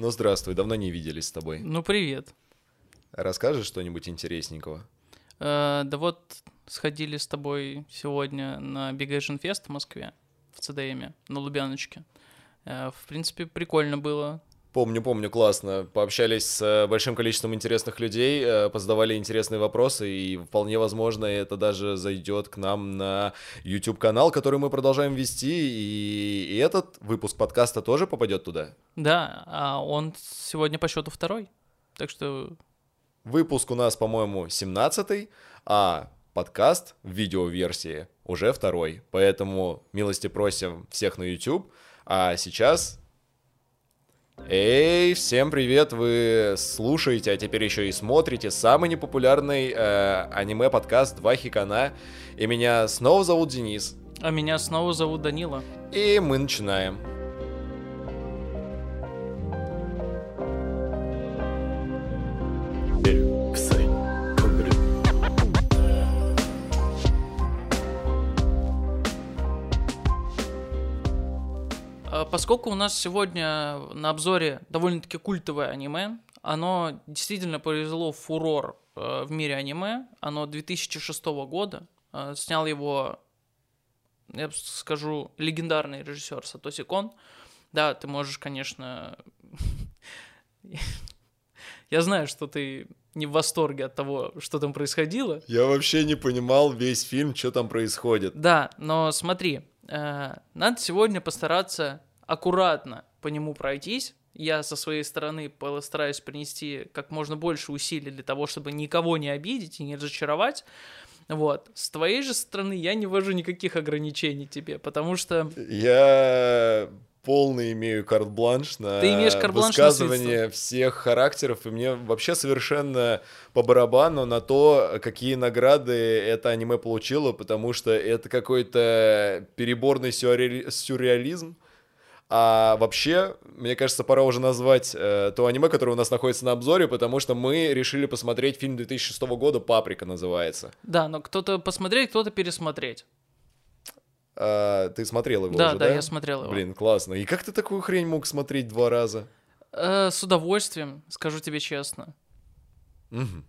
Ну, здравствуй, давно не виделись с тобой. Ну, привет. Расскажешь что-нибудь интересненького? Э, да вот сходили с тобой сегодня на Big Asian Fest в Москве, в ЦДМе, на Лубяночке. Э, в принципе, прикольно было. Помню, помню, классно. Пообщались с э, большим количеством интересных людей, э, позадавали интересные вопросы, и вполне возможно, это даже зайдет к нам на YouTube-канал, который мы продолжаем вести, и, и этот выпуск подкаста тоже попадет туда. Да, а он сегодня по счету второй, так что... Выпуск у нас, по-моему, 17 а подкаст в видеоверсии уже второй, поэтому милости просим всех на YouTube, а сейчас Эй, всем привет! Вы слушаете, а теперь еще и смотрите самый непопулярный э, аниме-подкаст «Два хикана». И меня снова зовут Денис. А меня снова зовут Данила. И мы начинаем. Поскольку у нас сегодня на обзоре довольно-таки культовое аниме, оно действительно произвело фурор э, в мире аниме. Оно 2006 года. Э, снял его, я скажу, легендарный режиссер Сатоси Кон. Да, ты можешь, конечно... Я знаю, что ты не в восторге от того, что там происходило. Я вообще не понимал весь фильм, что там происходит. Да, но смотри, э, надо сегодня постараться аккуратно по нему пройтись. Я со своей стороны постараюсь принести как можно больше усилий для того, чтобы никого не обидеть и не разочаровать. Вот. С твоей же стороны я не ввожу никаких ограничений тебе, потому что... Я полный имею карт-бланш на Ты имеешь карт-бланш высказывание на всех характеров, и мне вообще совершенно по барабану на то, какие награды это аниме получило, потому что это какой-то переборный сюрреализм а вообще, мне кажется, пора уже назвать э, то аниме, которое у нас находится на обзоре, потому что мы решили посмотреть фильм 2006 года «Паприка» называется. Да, но кто-то посмотреть, кто-то пересмотреть. А, ты смотрел его да, уже, да? Да, я смотрел его. Блин, классно. И как ты такую хрень мог смотреть два раза? Э, с удовольствием, скажу тебе честно. Угу.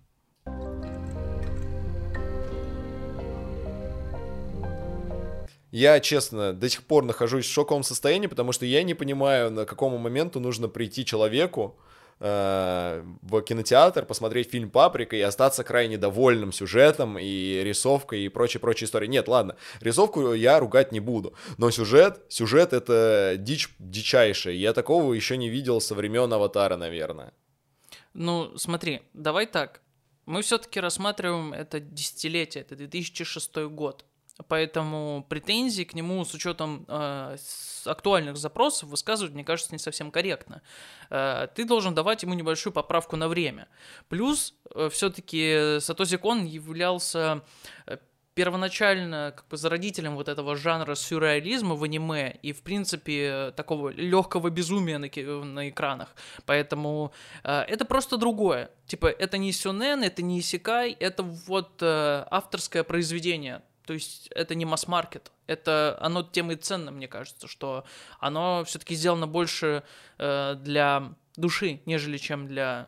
Я, честно, до сих пор нахожусь в шоковом состоянии, потому что я не понимаю, на какому моменту нужно прийти человеку э, в кинотеатр, посмотреть фильм «Паприка» и остаться крайне довольным сюжетом и рисовкой и прочей-прочей историей. Нет, ладно, рисовку я ругать не буду, но сюжет, сюжет — это дичь дичайшая. Я такого еще не видел со времен «Аватара», наверное. Ну, смотри, давай так. Мы все-таки рассматриваем это десятилетие, это 2006 год. Поэтому претензии к нему с учетом э, актуальных запросов высказывать, мне кажется, не совсем корректно. Э, ты должен давать ему небольшую поправку на время. Плюс, э, все-таки Сатоси Кон являлся э, первоначально как бы зародителем вот этого жанра сюрреализма в аниме и, в принципе, такого легкого безумия на, на экранах. Поэтому э, это просто другое. Типа, это не сюнен, это не исекай, это вот э, авторское произведение то есть это не масс-маркет. Это оно тем и ценно, мне кажется, что оно все-таки сделано больше э, для души, нежели чем для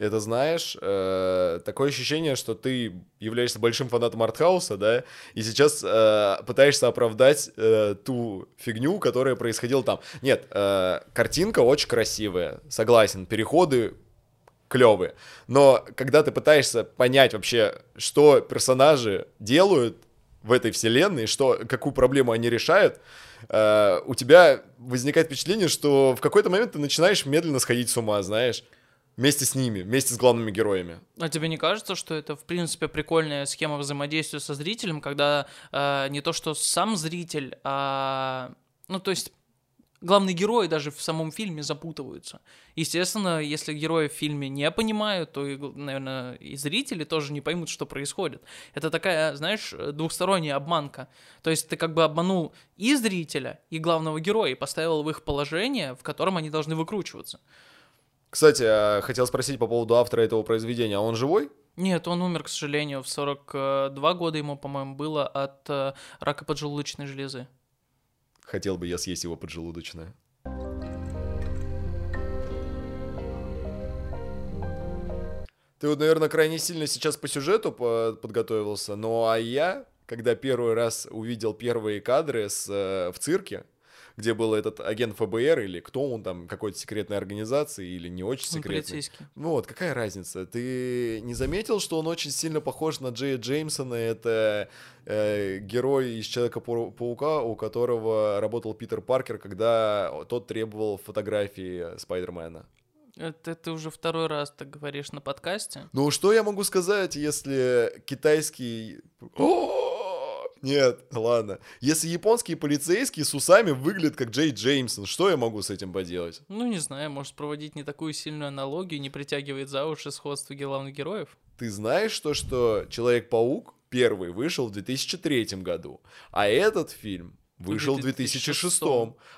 это знаешь, э, такое ощущение, что ты являешься большим фанатом артхауса, да, и сейчас э, пытаешься оправдать э, ту фигню, которая происходила там. Нет, э, картинка очень красивая, согласен, переходы клевые. Но когда ты пытаешься понять вообще, что персонажи делают в этой вселенной, что, какую проблему они решают, э, у тебя возникает впечатление, что в какой-то момент ты начинаешь медленно сходить с ума, знаешь. Вместе с ними, вместе с главными героями. А тебе не кажется, что это, в принципе, прикольная схема взаимодействия со зрителем, когда э, не то, что сам зритель, а... Ну, то есть главные герои даже в самом фильме запутываются. Естественно, если герои в фильме не понимают, то, наверное, и зрители тоже не поймут, что происходит. Это такая, знаешь, двухсторонняя обманка. То есть ты как бы обманул и зрителя, и главного героя, и поставил в их положение, в котором они должны выкручиваться. Кстати, а, хотел спросить по поводу автора этого произведения. А он живой? Нет, он умер, к сожалению, в 42 года ему, по-моему, было от э, рака поджелудочной железы. Хотел бы я съесть его поджелудочное. Ты вот, наверное, крайне сильно сейчас по сюжету подготовился, но а я, когда первый раз увидел первые кадры с, э, в цирке, где был этот агент ФБР или кто он там, какой-то секретной организации или не очень Он секретный. полицейский. Ну вот, какая разница? Ты не заметил, что он очень сильно похож на Джея Джеймсона? Это э, герой из Человека-паука, у которого работал Питер Паркер, когда тот требовал фотографии Спайдермена. Это ты уже второй раз так говоришь на подкасте. Ну, что я могу сказать, если китайский... О! Нет, ладно. Если японский полицейский с усами выглядит как Джей Джеймсон, что я могу с этим поделать? Ну, не знаю, может проводить не такую сильную аналогию, не притягивает за уши сходство главных героев. Ты знаешь то, что Человек-паук первый вышел в 2003 году, а этот фильм вышел в 2006.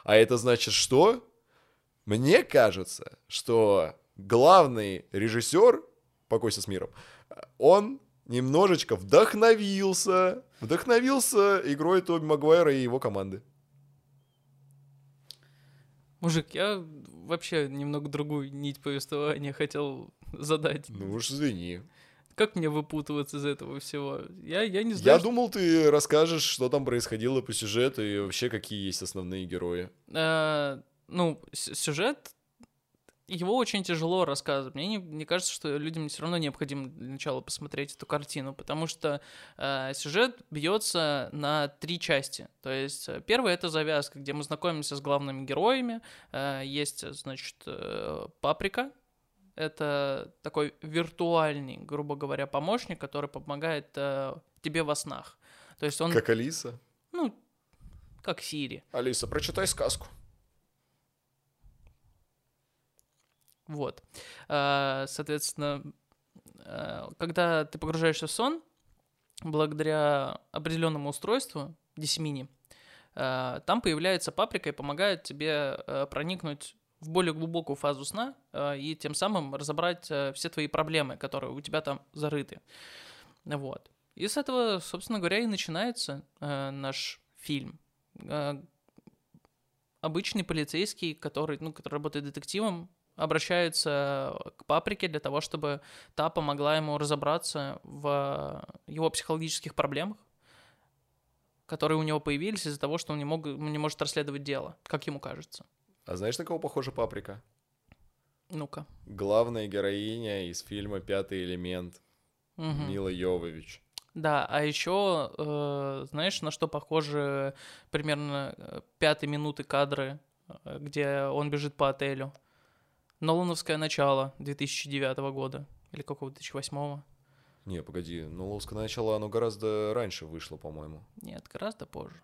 А это значит что? Мне кажется, что главный режиссер, покойся с миром, он немножечко вдохновился, вдохновился игрой Тоби Магуайра и его команды. Мужик, я вообще немного другую нить повествования хотел задать. Ну уж извини. Как мне выпутываться из этого всего? Я, я не Я знаю. думал, ты расскажешь, что там происходило по сюжету и вообще какие есть основные герои. Э, ну, сюжет, его очень тяжело рассказывать. Мне не, мне кажется, что людям все равно необходимо для начала посмотреть эту картину, потому что э, сюжет бьется на три части. То есть э, первая это завязка, где мы знакомимся с главными героями. Э, есть, значит, э, паприка. Это такой виртуальный, грубо говоря, помощник, который помогает э, тебе во снах. То есть он, Как Алиса. ну, как Сири. Алиса, прочитай сказку. Вот. А, Соответственно, а, когда ты погружаешься в сон, благодаря определенному устройству, Дисмини, а, там появляется паприка и помогает тебе проникнуть в более глубокую фазу сна и тем самым разобрать все твои проблемы, которые у тебя там зарыты. Вот. И с этого, собственно говоря, и начинается наш фильм. Обычный полицейский, который, ну, который работает детективом, обращается к паприке для того, чтобы та помогла ему разобраться в его психологических проблемах, которые у него появились из-за того, что он не, мог, не может расследовать дело, как ему кажется. А знаешь, на кого похожа паприка? Ну-ка. Главная героиня из фильма Пятый элемент Мгм. Мила Йовович. Да, а еще, э, знаешь, на что похожи примерно э, пятой минуты кадры, э, где он бежит по отелю? Нолановское начало 2009 года или какого 2008? Не, погоди, Ловское начало, оно гораздо раньше вышло, по-моему. Нет, гораздо позже.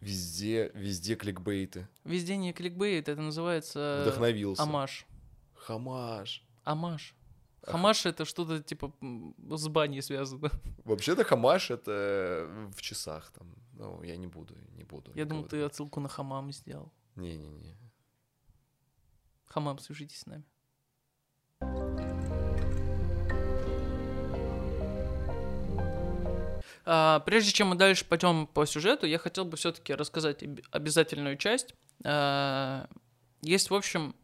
Везде, везде кликбейты. Везде не кликбейт, это называется Вдохновился. амаш. Хамаш. Амаш. Хамаш это что-то типа с баней связано. Вообще-то хамаш это в часах там. Ну, я не буду, не буду. Я думал, ты отсылку на хамам сделал. Не-не-не. Хамам, свяжитесь с нами. А, прежде чем мы дальше пойдем по сюжету, я хотел бы все-таки рассказать об- обязательную часть. А, есть, в общем,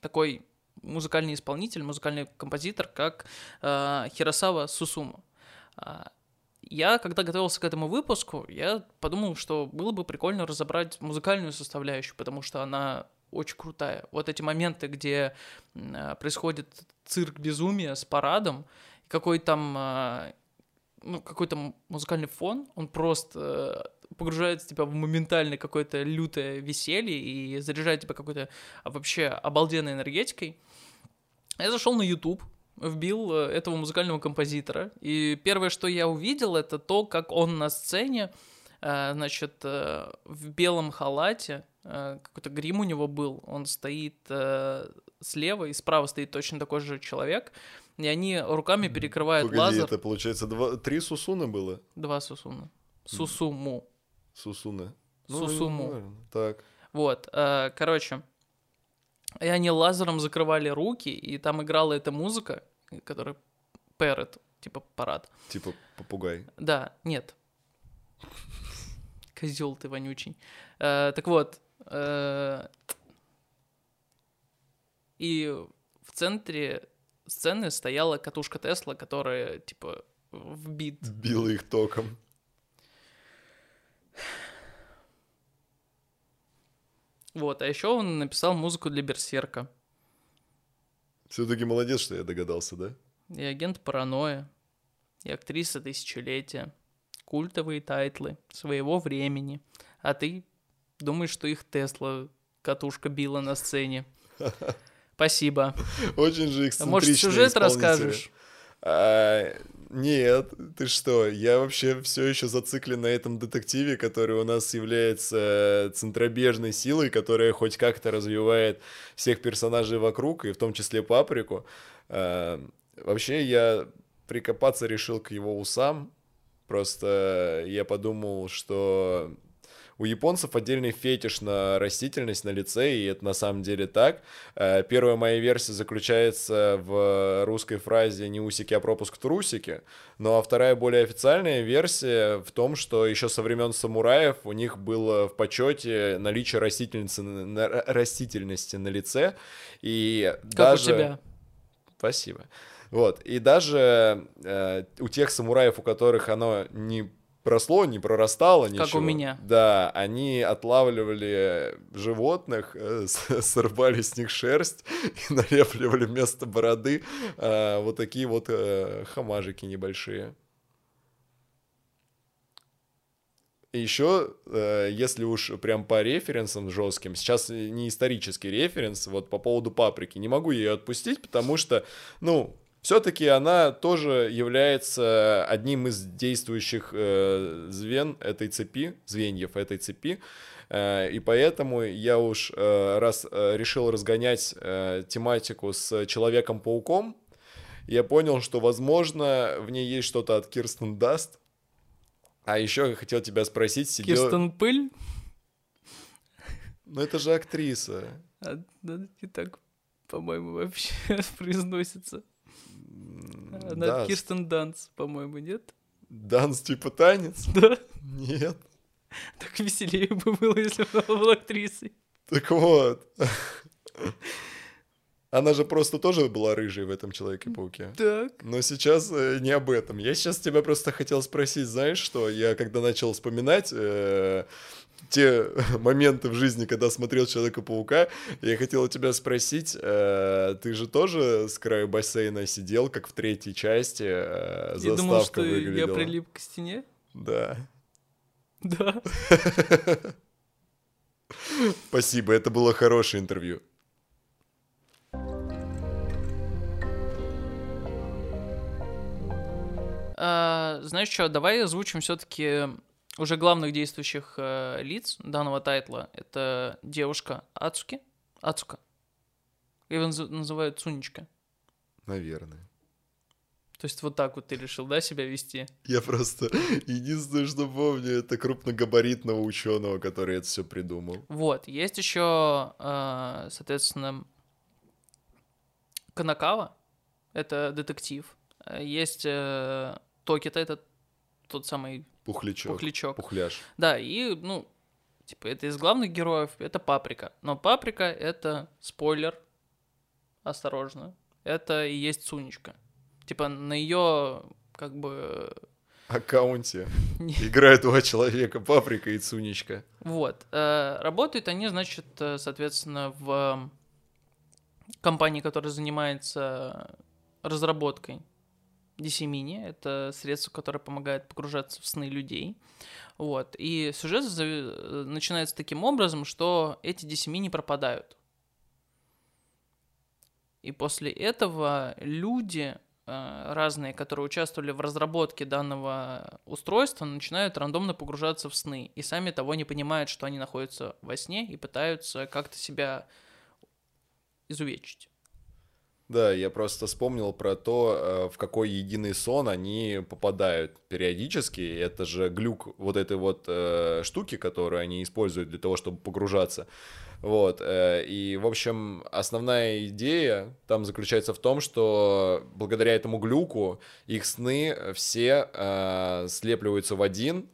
такой музыкальный исполнитель, музыкальный композитор, как а, Хиросава Сусума. Я, когда готовился к этому выпуску, я подумал, что было бы прикольно разобрать музыкальную составляющую, потому что она очень крутая. Вот эти моменты, где а, происходит цирк безумия с парадом, какой там а, ну, какой-то музыкальный фон, он просто э, погружает тебя в моментальное какое-то лютое веселье и заряжает тебя какой-то а, вообще обалденной энергетикой. Я зашел на YouTube, вбил э, этого музыкального композитора, и первое, что я увидел, это то, как он на сцене, э, значит, в белом халате, какой-то грим у него был, он стоит э, слева, и справа стоит точно такой же человек, и они руками перекрывают Погоди, лазер. это получается два, три сусуны было? Два сусуна. Сусуму. Сусуны. Сусуму. наверно. Так. Вот, э, короче, и они лазером закрывали руки, и там играла эта музыка, которая Parrot, типа парад. Типа попугай. Да, нет. Козел ты вонючий. Э, так вот, э, и в центре сцены стояла катушка Тесла, которая, типа, вбит. Била их током. Вот, а еще он написал музыку для Берсерка. Все-таки молодец, что я догадался, да? И агент паранойя, и актриса тысячелетия, культовые тайтлы своего времени. А ты думаешь, что их Тесла катушка била на сцене. Спасибо. Очень же эксцентричные А может, сюжет расскажешь? А, нет, ты что? Я вообще все еще зациклен на этом детективе, который у нас является центробежной силой, которая хоть как-то развивает всех персонажей вокруг, и в том числе Паприку. А, вообще, я прикопаться решил к его усам. Просто я подумал, что у японцев отдельный фетиш на растительность на лице, и это на самом деле так. Э, Первая моя версия заключается в русской фразе «не усики, а пропуск трусики», ну а вторая, более официальная версия в том, что еще со времен самураев у них было в почете наличие растительности, на- растительности на лице, и Как даже... у тебя? Спасибо. Вот, и даже э, у тех самураев, у которых оно не просло, не прорастало Как ничего. у меня. Да, они отлавливали животных, э, с- срывали с них шерсть и налепливали вместо бороды э, вот такие вот э, хамажики небольшие. И еще, э, если уж прям по референсам жестким, сейчас не исторический референс, вот по поводу паприки, не могу ее отпустить, потому что, ну, все-таки она тоже является одним из действующих э, звен этой цепи, звеньев этой цепи. Э, И поэтому я уж э, раз э, решил разгонять э, тематику с Человеком-пауком, я понял, что, возможно, в ней есть что-то от Кирстен Даст. А еще я хотел тебя спросить, сидел... Кирстен Пыль? Ну это же актриса. А, да, не так, по-моему, вообще произносится. Она Да, Кирстен Данс, по-моему, нет? Данс типа танец? Да. Нет. Так веселее бы было, если бы она была актрисой. Так вот. Она же просто тоже была рыжей в этом Человеке-пауке. Так. Но сейчас э, не об этом. Я сейчас тебя просто хотел спросить, знаешь что? Я когда начал вспоминать э, те моменты в жизни, когда смотрел Человека-паука, я хотел у тебя спросить, э, ты же тоже с краю бассейна сидел, как в третьей части э, Я заставка думал, что я выглядела? прилип к стене. Да. Да. Спасибо, это было хорошее интервью. А, знаешь что, давай озвучим все-таки уже главных действующих э, лиц данного тайтла. Это девушка Ацуки. Ацука. Его наз- называют Цунечка. Наверное. То есть вот так вот ты решил, да, себя вести? Я просто единственное, что помню, это крупногабаритного ученого, который это все придумал. Вот, есть еще, э, соответственно, Канакава, это детектив. Э, Есть э, Токита, это тот самый Пухлячок. пухлячок. Пухляш. Да, и, ну, типа, это из главных героев, это Паприка. Но Паприка — это спойлер, осторожно, это и есть Сунечка. Типа, на ее, как бы, Аккаунте играют два человека, Паприка и Цунечка. Вот. э, Работают они, значит, э, соответственно, в компании, которая занимается разработкой Mini. Это средство, которое помогает погружаться в сны людей. Вот. И сюжет э, начинается таким образом, что эти Mini пропадают. И после этого люди э, разные, которые участвовали в разработке данного устройства, начинают рандомно погружаться в сны и сами того не понимают, что они находятся во сне и пытаются как-то себя изувечить. Да, я просто вспомнил про то, э, в какой единый сон они попадают периодически. Это же глюк вот этой вот э, штуки, которую они используют для того, чтобы погружаться. Вот. э, И, в общем, основная идея там заключается в том, что благодаря этому глюку их сны все э, слепливаются в один,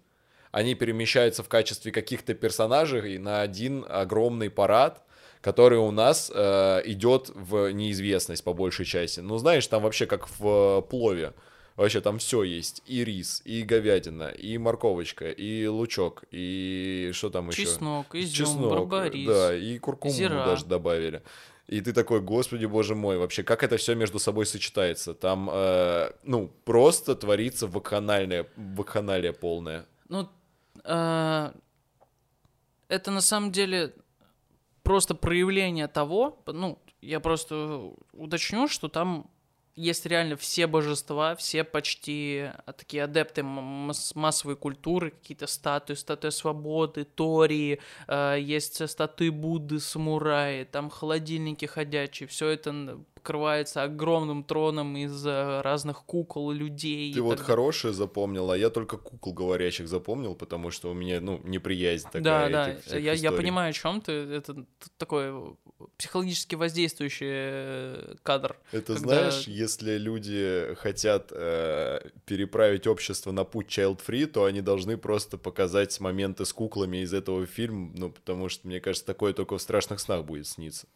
они перемещаются в качестве каких-то персонажей на один огромный парад, который у нас э, идет в неизвестность по большей части. Ну, знаешь, там вообще как в э, плове. Вообще там все есть. И рис, и говядина, и морковочка, и лучок, и что там еще? Чеснок, изюм, Чеснок, барбарис. да, и куркуму зира. даже добавили. И ты такой, господи, боже мой, вообще, как это все между собой сочетается? Там, э, ну, просто творится вакханальное, вакханалия полная. Ну, э, это на самом деле просто проявление того, ну, я просто уточню, что там есть реально все божества, все почти а, такие адепты масс- массовой культуры, какие-то статуи, статуя свободы, Тории, э, есть статуи Будды, самураи, там холодильники ходячие, все это покрывается огромным троном из э, разных кукол, людей. Ты вот так хорошее запомнил, а я только кукол говорящих запомнил, потому что у меня, ну, неприязнь такая. Да, да, я, я понимаю, о чем ты. Это такой психологически воздействующий э, кадр. Это когда- знаешь, если люди хотят э, переправить общество на путь child-free, то они должны просто показать моменты с куклами из этого фильма, ну, потому что, мне кажется, такое только в страшных снах будет сниться.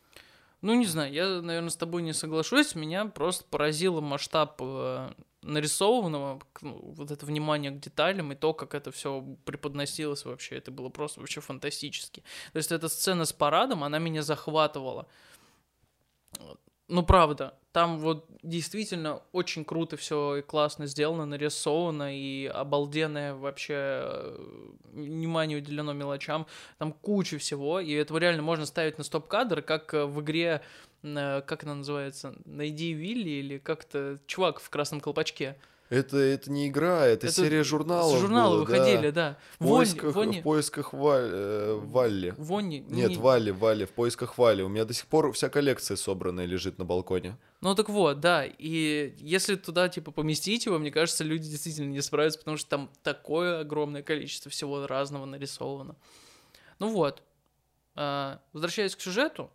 Ну, не знаю, я, наверное, с тобой не соглашусь. Меня просто поразил масштаб э, нарисованного, ну, вот это внимание к деталям и то, как это все преподносилось вообще. Это было просто вообще фантастически. То есть эта сцена с парадом, она меня захватывала. Ну, правда, там вот действительно очень круто все и классно сделано, нарисовано, и обалденное вообще э, внимание уделено мелочам. Там куча всего, и этого реально можно ставить на стоп-кадр, как э, в игре, э, как она называется, «Найди Вилли» или как-то чувак в красном колпачке. Это, это не игра, это, Это серия журналов. С журнала было, да. выходили, да. В Вонни- поисках, Вонни- в поисках Валь- э, Валли. Вонни- Нет, не- Валли, Валли, в поисках Валли. У меня до сих пор вся коллекция собранная лежит на балконе. Ну так вот, да, и если туда, типа, поместить его, мне кажется, люди действительно не справятся, потому что там такое огромное количество всего разного нарисовано. Ну вот, а, возвращаясь к сюжету,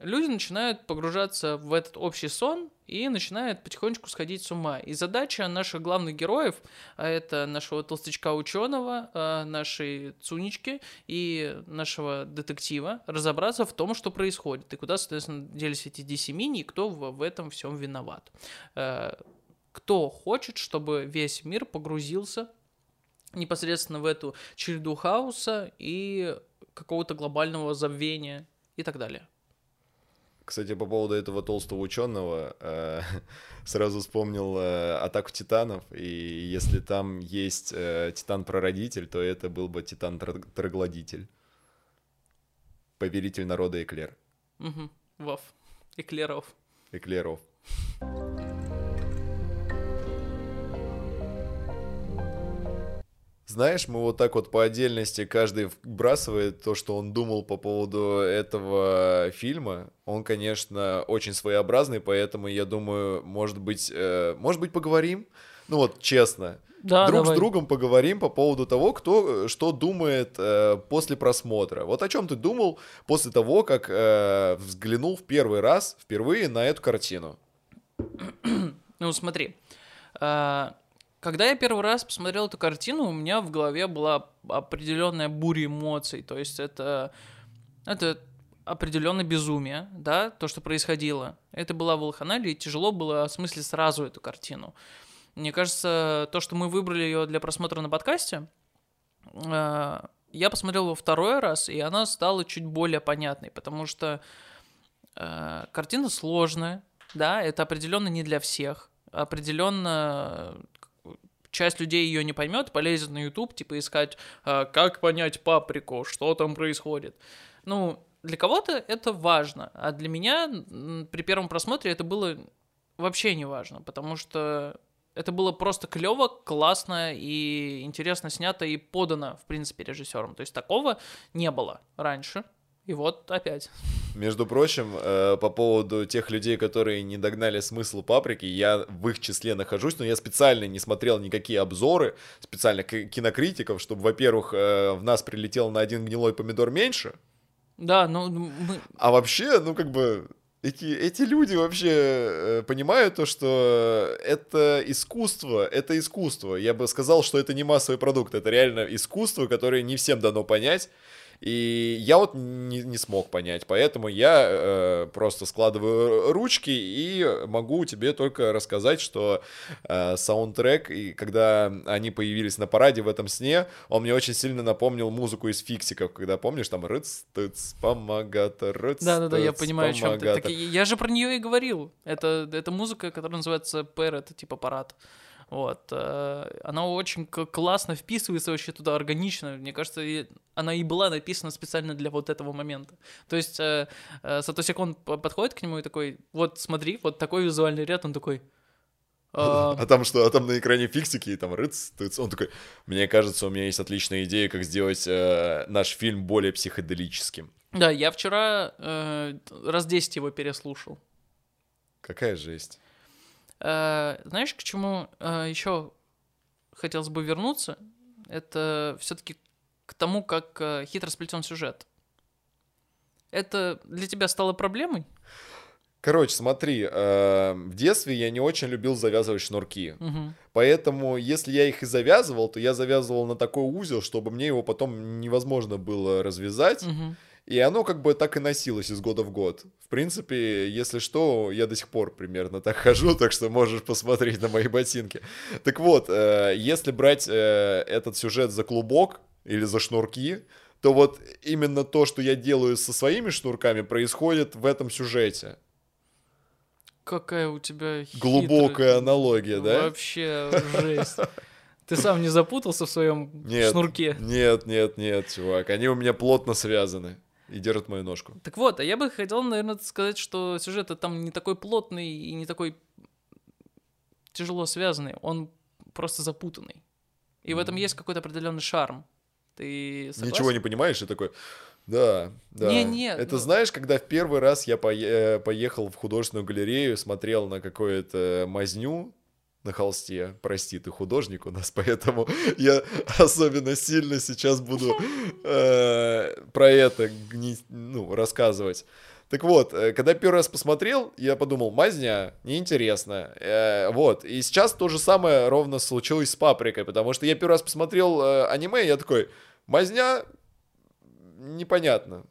люди начинают погружаться в этот общий сон и начинают потихонечку сходить с ума. И задача наших главных героев, а это нашего толстячка ученого, нашей Цунечки и нашего детектива, разобраться в том, что происходит, и куда, соответственно, делись эти DC-мини, и кто в, в этом всем виноват. Э, Кто хочет, чтобы весь мир погрузился непосредственно в эту череду хаоса и какого-то глобального забвения и так далее. Кстати, по поводу этого толстого ученого, э, сразу вспомнил э, атаку титанов. И если там есть э, титан-прародитель, то это был бы титан-троглодитель. Повелитель народа Эклер. Угу. Вов. Эклеров. Эклеров. Знаешь, мы вот так вот по отдельности каждый вбрасывает то, что он думал по поводу этого фильма. Он, конечно, очень своеобразный, поэтому я думаю, может быть, э, может быть, поговорим. Ну вот, честно. Да, Друг давай. с другом поговорим по поводу того, кто э, что думает э, после просмотра. Вот о чем ты думал после того, как э, взглянул в первый раз, впервые на эту картину? Ну, смотри. а, Когда я первый раз посмотрел эту картину, у меня в голове была определенная буря эмоций. То есть это, это определенное безумие, да, то, что происходило. Это была Волханалия, и тяжело было осмыслить сразу эту картину. Мне кажется, то, что мы выбрали ее для просмотра на подкасте, э, я посмотрел его второй раз, и она стала чуть более понятной, потому что э, картина сложная, да, это определенно не для всех, определенно часть людей ее не поймет, полезет на YouTube, типа искать, э, как понять паприку, что там происходит. Ну, для кого-то это важно, а для меня при первом просмотре это было вообще не важно, потому что это было просто клево, классно и интересно снято и подано, в принципе, режиссером. То есть такого не было раньше. И вот опять. Между прочим, э, по поводу тех людей, которые не догнали смысл паприки, я в их числе нахожусь, но я специально не смотрел никакие обзоры, специально кинокритиков, чтобы, во-первых, э, в нас прилетел на один гнилой помидор меньше, Да, ну мы... а вообще, ну как бы эти, эти люди вообще э, понимают то, что это искусство, это искусство. Я бы сказал, что это не массовый продукт, это реально искусство, которое не всем дано понять. И я вот не, не смог понять, поэтому я э, просто складываю ручки и могу тебе только рассказать, что э, саундтрек, и когда они появились на параде в этом сне, он мне очень сильно напомнил музыку из фиксиков, когда помнишь, там рыц, тыц, помогата, рыц, Да-да-да, я тыц, понимаю, о чем ты. Так я же про нее и говорил. Это, это музыка, которая называется это типа парад. Вот. э, Она очень классно вписывается вообще туда, органично. Мне кажется, и она и была написана специально для вот этого момента. То есть э, э, Сатоси Кон подходит к нему и такой, вот смотри, вот такой визуальный ряд, он такой... «А, А там что? А там на экране фиксики, и там рыц, тыц. Он такой, мне кажется, у меня есть отличная идея, как сделать э, наш фильм более психоделическим. Да, я вчера э, раз 10 его переслушал. Какая жесть. Э, Знаешь, к чему еще хотелось бы вернуться? Это все-таки к тому, как э, хитро сплетен сюжет. Это для тебя стало проблемой? Короче, смотри, э, в детстве я не очень любил завязывать шнурки. Мгм. Поэтому, если я их и завязывал, то я завязывал на такой узел, чтобы мне его потом невозможно было развязать. Мгм. И оно как бы так и носилось из года в год. В принципе, если что, я до сих пор примерно так хожу, так что можешь посмотреть на мои ботинки. Так вот, э, если брать э, этот сюжет за клубок или за шнурки, то вот именно то, что я делаю со своими шнурками, происходит в этом сюжете. Какая у тебя Глубокая хитрая- аналогия, да? Вообще жесть. Ты сам не запутался в своем Нет. шнурке? Нет, нет, нет, чувак, они у меня плотно связаны и держат мою ножку. Так вот, а я бы хотел, наверное, сказать, что сюжет там не такой плотный и не такой тяжело связанный, он просто запутанный. И в этом есть какой-то определенный шарм. Ты согласен? Ничего не понимаешь и такой, да, да. Не-не, Это ну- знаешь, когда в первый раз я э, поехал в художественную галерею, смотрел на какую-то мазню на холсте. Прости, ты художник у нас, поэтому я особенно сильно сейчас буду э, про это гни- ну, рассказывать. Так вот, э, когда первый раз посмотрел, я подумал, мазня, неинтересно. Э, вот, и сейчас то же самое ровно случилось с паприкой, потому что я первый раз посмотрел э, аниме, и я такой, мазня, непонятно.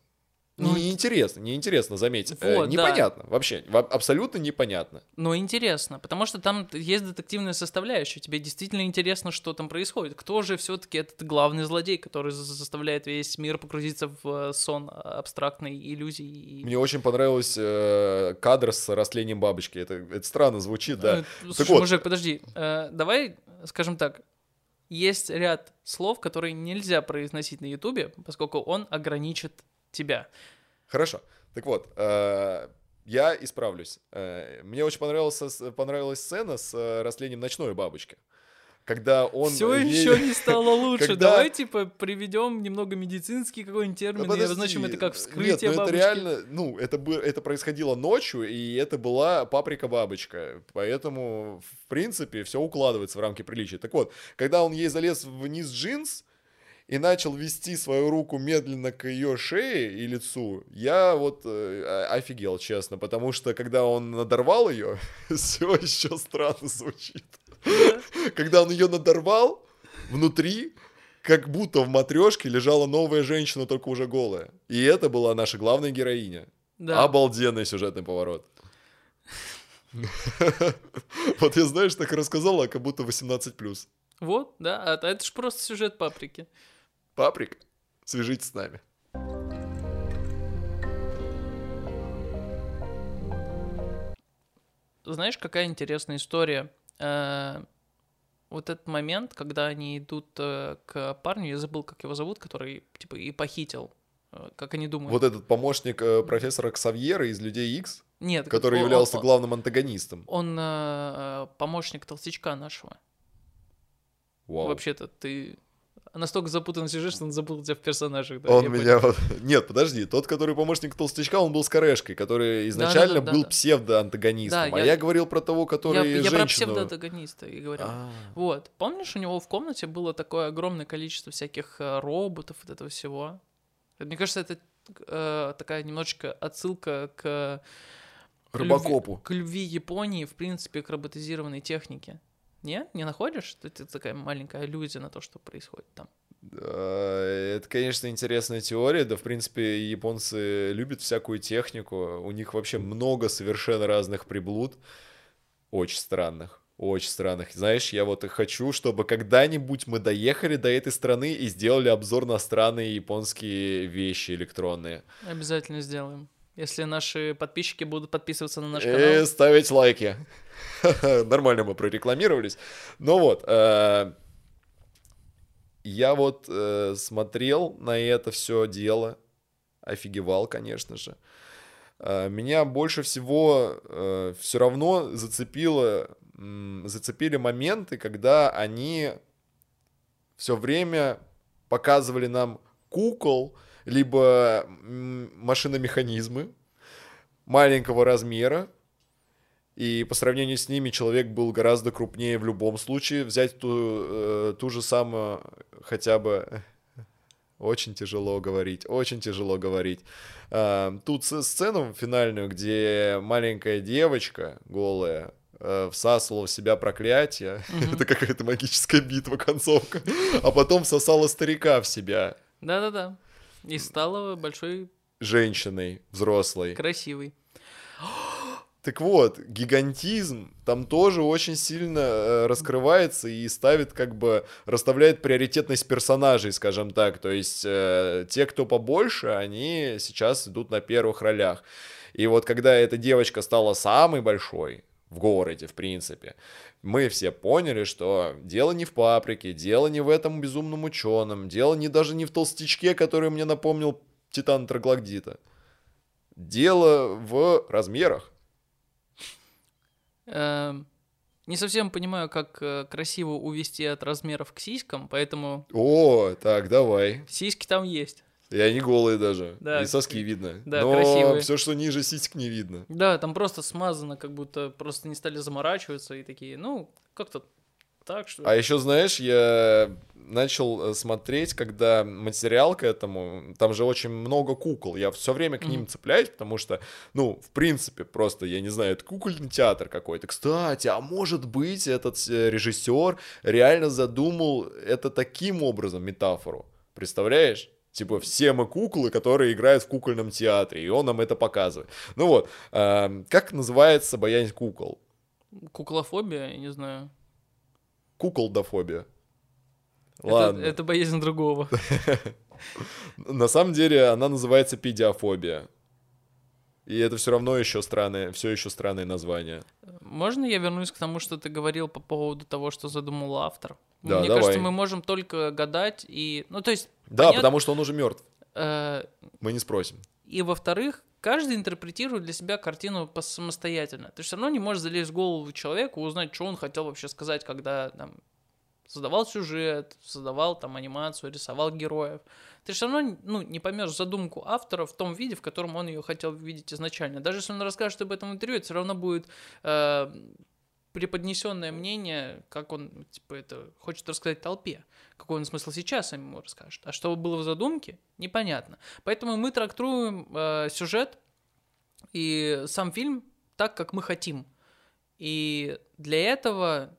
Ну, неинтересно, неинтересно, заметь. Э, Вот, да. непонятно, вообще, во- абсолютно непонятно. Но интересно, потому что там есть детективная составляющая. Тебе действительно интересно, что там происходит. Кто же все-таки этот главный злодей, который за- заставляет весь мир погрузиться в э, сон абстрактной иллюзии? Мне очень понравился э, кадр с растлением бабочки. Это, это странно звучит, да. Э, Так Слушай, вот. мужик, подожди. Э, Давай, скажем так, есть ряд слов, которые нельзя произносить на Ютубе, поскольку он ограничит тебя. Хорошо. Так вот, э, я исправлюсь. Э, мне очень понравился, с- понравилась сцена с э, растлением ночной бабочки. Когда он... Все ей- еще не стало лучше. Когда- Давай, типа, приведем немного медицинский какой-нибудь термин и подожди. обозначим это как Нет, вскрытие ну это бабочки. реально, ну, это, бы, это происходило ночью, и это была паприка-бабочка. Поэтому, в принципе, все укладывается в рамки приличия. Так вот, когда он ей залез вниз джинс и начал вести свою руку медленно к ее шее и лицу, я вот э, офигел, честно, потому что когда он надорвал ее, все еще странно звучит. Когда он ее надорвал, внутри, как будто в матрешке лежала новая женщина, только уже голая. И это была наша главная героиня. Да. Обалденный сюжетный поворот. Вот я, знаешь, так и рассказал, а как будто 18+. Вот, да, а это же просто сюжет паприки. Паприк, свяжитесь с нами. Знаешь, какая интересная история? Э, Вот этот момент, когда они идут э, к парню, я забыл, как его зовут, который, типа, и похитил. Э, Как они думают? Вот этот помощник профессора Ксавьера из «Людей Икс», Нет, который он- являлся он- главным антагонистом. Он помощник толстячка нашего. Вау. Вообще-то ты настолько запутан в сюжете, что он забыл тебя в персонажах. Да, Он меня... Нет, подожди, тот, который помощник толстячка, он был с Корешкой, который изначально да, был да. псевдоантагонистом. Да, а я- я говорил про того, который Я, я про женщину... псевдоантагониста и говорю. А, Вот. Помнишь, у него в комнате было такое огромное количество всяких э, роботов, вот этого всего? Мне кажется, это э, такая немножечко отсылка к Робокопу. любви, к любви Японии, в принципе, к роботизированной технике. Нет? Не находишь? Это такая маленькая аллюзия на то, что происходит там. Э, Это, конечно, интересная теория, да, в принципе, японцы любят всякую технику, у них вообще много совершенно разных приблуд, очень странных, очень странных. Знаешь, я вот хочу, чтобы когда-нибудь мы доехали до этой страны и сделали обзор на странные японские вещи электронные. Обязательно сделаем. Если наши подписчики будут подписываться на наш И канал. ставить лайки. Нормально мы прорекламировались. Ну вот, э, я вот э, смотрел на это все дело, офигевал, конечно же. Э, Меня больше всего все равно зацепило, зацепили моменты, когда они все время показывали нам кукол, либо машиномеханизмы маленького размера, и по сравнению с ними человек был гораздо крупнее в любом случае. Взять ту, э, ту же самую, хотя бы... Очень тяжело говорить, очень тяжело говорить. А, Тут сцену финальную, где маленькая девочка голая э, всасывала в себя проклятие. Это какая-то магическая битва, концовка. А потом всосала старика в себя Да-да-да. И стала большой, женщиной взрослой. красивой. Так вот, гигантизм там тоже очень сильно э, раскрывается и ставит, как бы, расставляет приоритетность персонажей, скажем так. То есть э, те, кто побольше, они сейчас идут на первых ролях. И вот когда эта девочка стала самой большой в городе, в принципе, мы все поняли, что дело не в паприке, дело не в этом безумном ученом, дело не даже не в толстячке, который мне напомнил Титан Троглодита. Дело в размерах. Эм, Не совсем понимаю, как э, красиво увести от размеров к сиськам, поэтому О, так, давай. сиськи там есть. И они голые даже. Да. И соски видно. Да, Но красивые. все, что ниже сисек, не видно. Да, там просто смазано, как будто просто не стали заморачиваться и такие, ну, как-то так, что. А еще, знаешь, я начал э, смотреть, когда материал к этому, там же очень много кукол. Я все время к ним Мгм. цепляюсь, потому что, ну, в принципе, просто, я не знаю, это кукольный театр какой-то. Кстати, а может быть, этот э, режиссер реально задумал это таким образом, метафору. Представляешь? Типа, все мы куклы, которые играют в кукольном театре, и он нам это показывает. Ну вот, эм, как называется боязнь кукол? Куклофобия, я не знаю. Куколдофобия. Это, Ладно. это боязнь другого. На самом деле она называется педиафобия. И это все равно еще странное, все еще странное название. Можно я вернусь к тому, что ты говорил по поводу того, что задумал автор? Да, Мне давай. кажется, мы можем только гадать и... Ну, то есть... Да, понятно, потому что он уже мертв. э, Мы не спросим. И во-вторых, каждый интерпретирует для себя картину самостоятельно. Ты все равно не можешь залезть в голову человеку, узнать, что он хотел вообще сказать, когда там, создавал сюжет, создавал там анимацию, рисовал героев. Ты все равно ну, не поймешь задумку автора в том виде, в котором он ее хотел видеть изначально. Даже если он расскажет об этом в интервью, это все равно будет э, преподнесенное мнение, как он типа это хочет рассказать толпе. Какой он смысл сейчас ему расскажет. А что было в задумке, непонятно. Поэтому мы трактуем э, сюжет и сам фильм так, как мы хотим. И для этого,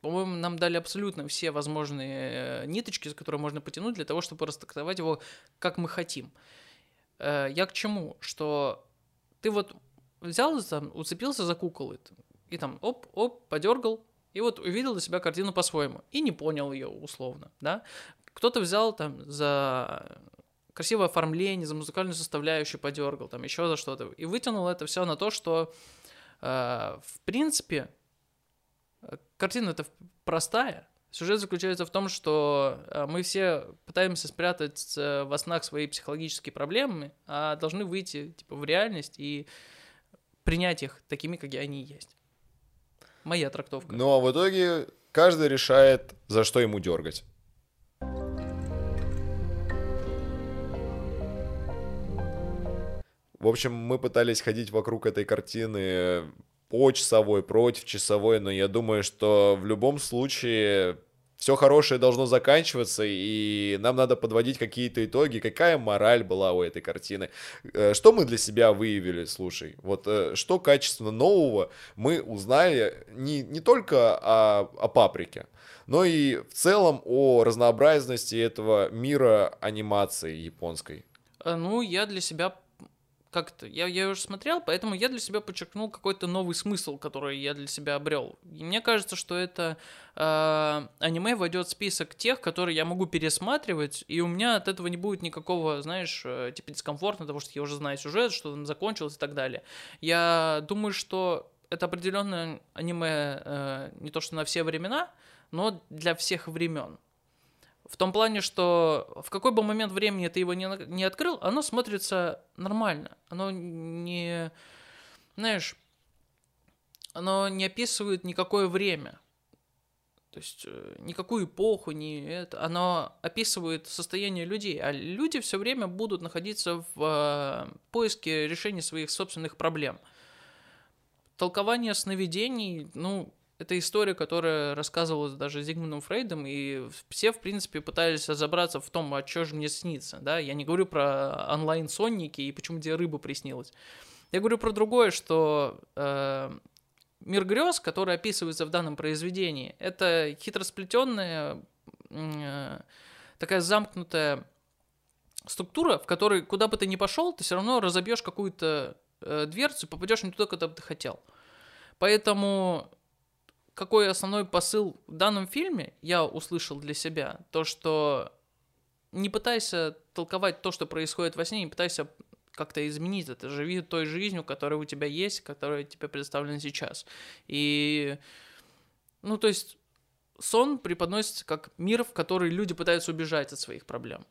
по-моему, нам дали абсолютно все возможные э, ниточки, за которые можно потянуть, для того, чтобы растрактовать его, как мы хотим. Э, я к чему? Что ты вот взял, там, уцепился за кукол, и, там оп-оп, подергал, и вот увидел для себя картину по-своему, и не понял ее условно, да? Кто-то взял там за красивое оформление, за музыкальную составляющую подергал, там еще за что-то, и вытянул это все на то, что э, в принципе картина это простая. Сюжет заключается в том, что э, мы все пытаемся спрятать э, во снах свои психологические проблемы, а должны выйти типа в реальность и принять их такими, какие они есть. Моя трактовка. Ну а в итоге каждый решает, за что ему дергать. В общем, мы пытались ходить вокруг этой картины по часовой, против часовой, но я думаю, что в любом случае все хорошее должно заканчиваться, и нам надо подводить какие-то итоги, какая мораль была у этой картины. Э, что мы для себя выявили, слушай, вот э, что качественно нового мы узнали не, не только о, о паприке, но и в целом о разнообразности этого мира анимации японской. Э, ну, я для себя как-то, я, я уже смотрел, поэтому я для себя подчеркнул какой-то новый смысл, который я для себя обрел. И мне кажется, что это э, аниме войдет в список тех, которые я могу пересматривать, и у меня от этого не будет никакого, знаешь, э, типа дискомфорта, потому что я уже знаю сюжет, что он закончился и так далее. Я думаю, что это определенное аниме э, не то что на все времена, но для всех времен. В том плане, что в какой бы момент времени ты его не, не открыл, оно смотрится нормально. Оно не, знаешь, оно не описывает никакое время. То есть э, никакую эпоху, не это. Оно описывает состояние людей. А люди все время будут находиться в э, поиске решения своих собственных проблем. Толкование сновидений, ну, это история, которая рассказывалась даже Зигмундом Фрейдом, и все, в принципе, пытались разобраться в том, а что же мне снится, да, я не говорю про онлайн-сонники и почему тебе рыба приснилась. Я говорю про другое, что э, мир грез, который описывается в данном произведении, это хитросплетенная, э, такая замкнутая структура, в которой куда бы ты ни пошел, ты все равно разобьешь какую-то э, дверцу попадешь не туда, куда бы ты хотел. Поэтому какой основной посыл в данном фильме я услышал для себя? То, что не пытайся толковать то, что происходит во сне, не пытайся как-то изменить это. Живи той жизнью, которая у тебя есть, которая тебе представлена сейчас. И, ну, то есть, сон преподносится как мир, в который люди пытаются убежать от своих проблем.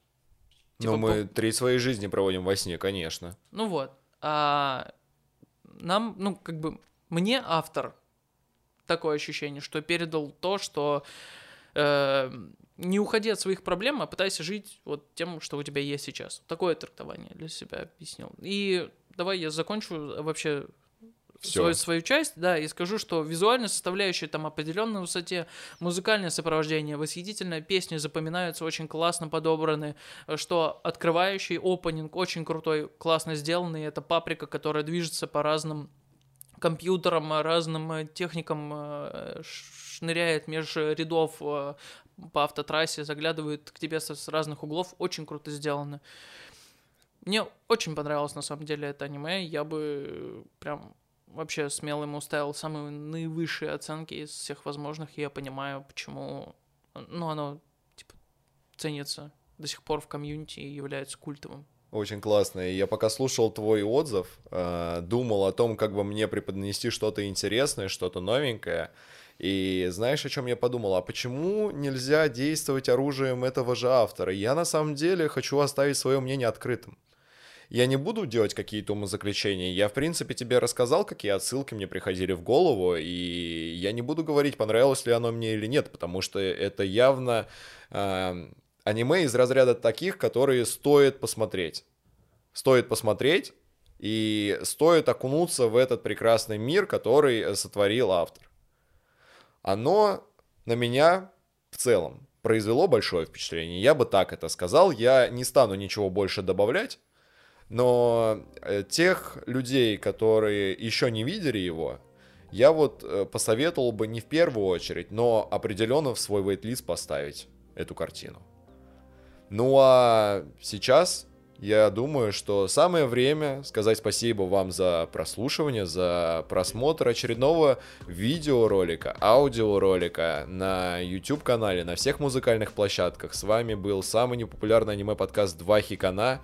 Типа, Но мы по... три своей жизни проводим во сне, конечно. Ну вот. А нам, ну, как бы, мне автор такое ощущение, что передал то, что э, не уходи от своих проблем, а пытайся жить вот тем, что у тебя есть сейчас. Такое трактование для себя объяснил. И давай я закончу вообще свою, свою часть, да, и скажу, что визуальная составляющая там определенной высоте, музыкальное сопровождение, восхитительная песня запоминаются, очень классно подобраны, что открывающий опенинг очень крутой, классно сделанный, это паприка, которая движется по разным компьютерам, э, разным э, техникам э, шныряет меж рядов по автотрассе, заглядывает к тебе с разных углов. Очень круто сделано. Мне очень понравилось, на самом деле, это аниме. Я бы прям вообще смело ему ставил самые наивысшие оценки из всех возможных. И я понимаю, почему ну, оно типа, ценится до сих пор в комьюнити и является культовым. Очень классно. И я пока слушал твой отзыв, э, думал о том, как бы мне преподнести что-то интересное, что-то новенькое. И знаешь, о чем я подумал? А почему нельзя действовать оружием этого же автора? Я на самом деле хочу оставить свое мнение открытым. Я не буду делать какие-то умозаключения. Я, в принципе, тебе рассказал, какие отсылки мне приходили в голову, и я не буду говорить, понравилось ли оно мне или нет, потому что это явно э, аниме из разряда таких, которые стоит посмотреть. Стоит посмотреть, и стоит окунуться в этот прекрасный мир, который сотворил автор. Оно на меня в целом произвело большое впечатление. Я бы так это сказал. Я не стану ничего больше добавлять. Но э, тех людей, которые еще не видели его, я вот э, посоветовал бы не в первую очередь, но определенно в свой вейт поставить эту картину. Ну а сейчас я думаю, что самое время сказать спасибо вам за прослушивание, за просмотр очередного видеоролика, аудиоролика на YouTube-канале, на всех музыкальных площадках. С вами был самый непопулярный аниме-подкаст 2 Хикана.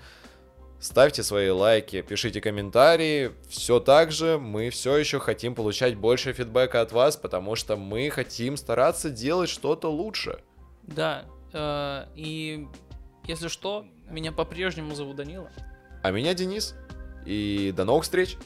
Ставьте свои лайки, пишите комментарии. Все так же мы все еще хотим получать больше фидбэка от вас, потому что мы хотим стараться делать что-то лучше. Да, э, и если что, меня по-прежнему зовут Данила. А меня Денис. И до новых встреч!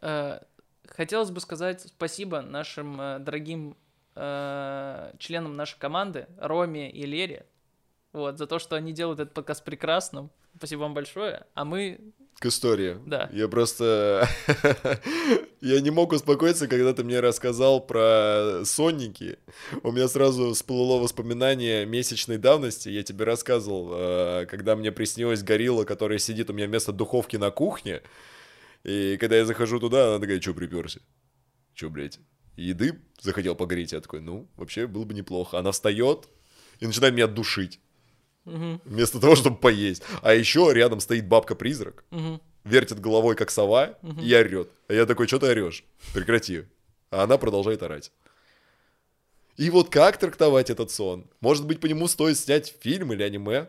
Хотелось бы сказать спасибо нашим э, дорогим э, членам нашей команды, Роме и Лере, вот, за то, что они делают этот подкаст прекрасным. Спасибо вам большое. А мы... К истории. Да. Я просто... Я не мог успокоиться, когда ты мне рассказал про сонники. У меня сразу всплыло воспоминание месячной давности. Я тебе рассказывал, э, когда мне приснилась горилла, которая сидит у меня вместо духовки на кухне. И когда я захожу туда, она такая, чё приперся? Чё, блядь? Еды захотел погореть? Я такой, ну, вообще было бы неплохо. Она встает и начинает меня душить. Мгм, Вместо того, чтобы поесть. А еще рядом стоит бабка-призрак, мгм. вертит головой, как сова, и орет. А я такой, что ты орешь? Прекрати. А она продолжает орать. И вот как трактовать этот сон? Может быть, по нему стоит снять фильм или аниме?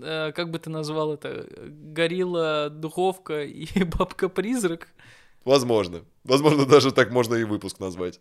Э, как бы ты назвал это? Горилла, духовка и бабка-призрак? Возможно. Возможно, даже так можно и выпуск назвать.